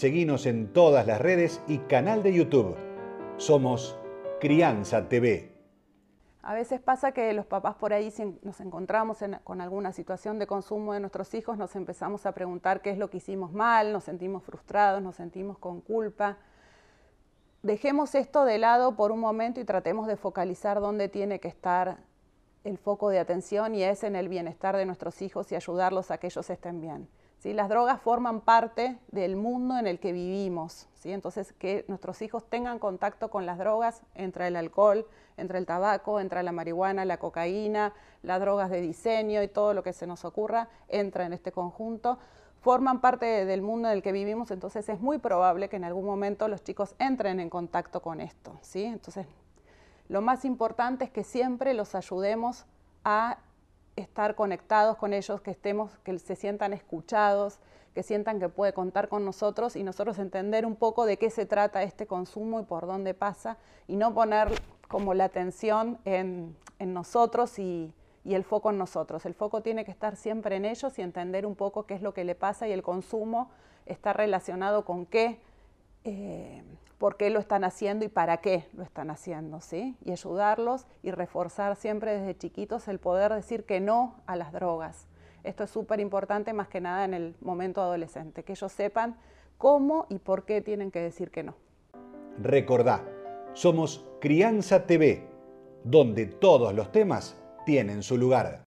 Seguinos en todas las redes y canal de YouTube. Somos Crianza TV. A veces pasa que los papás por ahí, si nos encontramos con alguna situación de consumo de nuestros hijos, nos empezamos a preguntar qué es lo que hicimos mal, nos sentimos frustrados, nos sentimos con culpa. Dejemos esto de lado por un momento y tratemos de focalizar dónde tiene que estar el foco de atención y es en el bienestar de nuestros hijos y ayudarlos a que ellos estén bien. Las drogas forman parte del mundo en el que vivimos, ¿sí? entonces que nuestros hijos tengan contacto con las drogas, entre el alcohol, entre el tabaco, entre la marihuana, la cocaína, las drogas de diseño y todo lo que se nos ocurra, entra en este conjunto, forman parte del mundo en el que vivimos, entonces es muy probable que en algún momento los chicos entren en contacto con esto. ¿sí? Entonces, lo más importante es que siempre los ayudemos a estar conectados con ellos, que estemos, que se sientan escuchados, que sientan que puede contar con nosotros y nosotros entender un poco de qué se trata este consumo y por dónde pasa y no poner como la atención en, nosotros y, el foco en nosotros. El foco tiene que estar siempre en ellos y entender un poco qué es lo que le pasa y el consumo está relacionado con qué, eh, por qué lo están haciendo y para qué lo están haciendo, ¿sí? Y ayudarlos y reforzar siempre desde chiquitos el poder decir que no a las drogas. Esto es súper importante más que nada en el momento adolescente, que ellos sepan cómo y por qué tienen que decir que no. Recordá, somos Crianza TV, donde todos los temas tienen su lugar.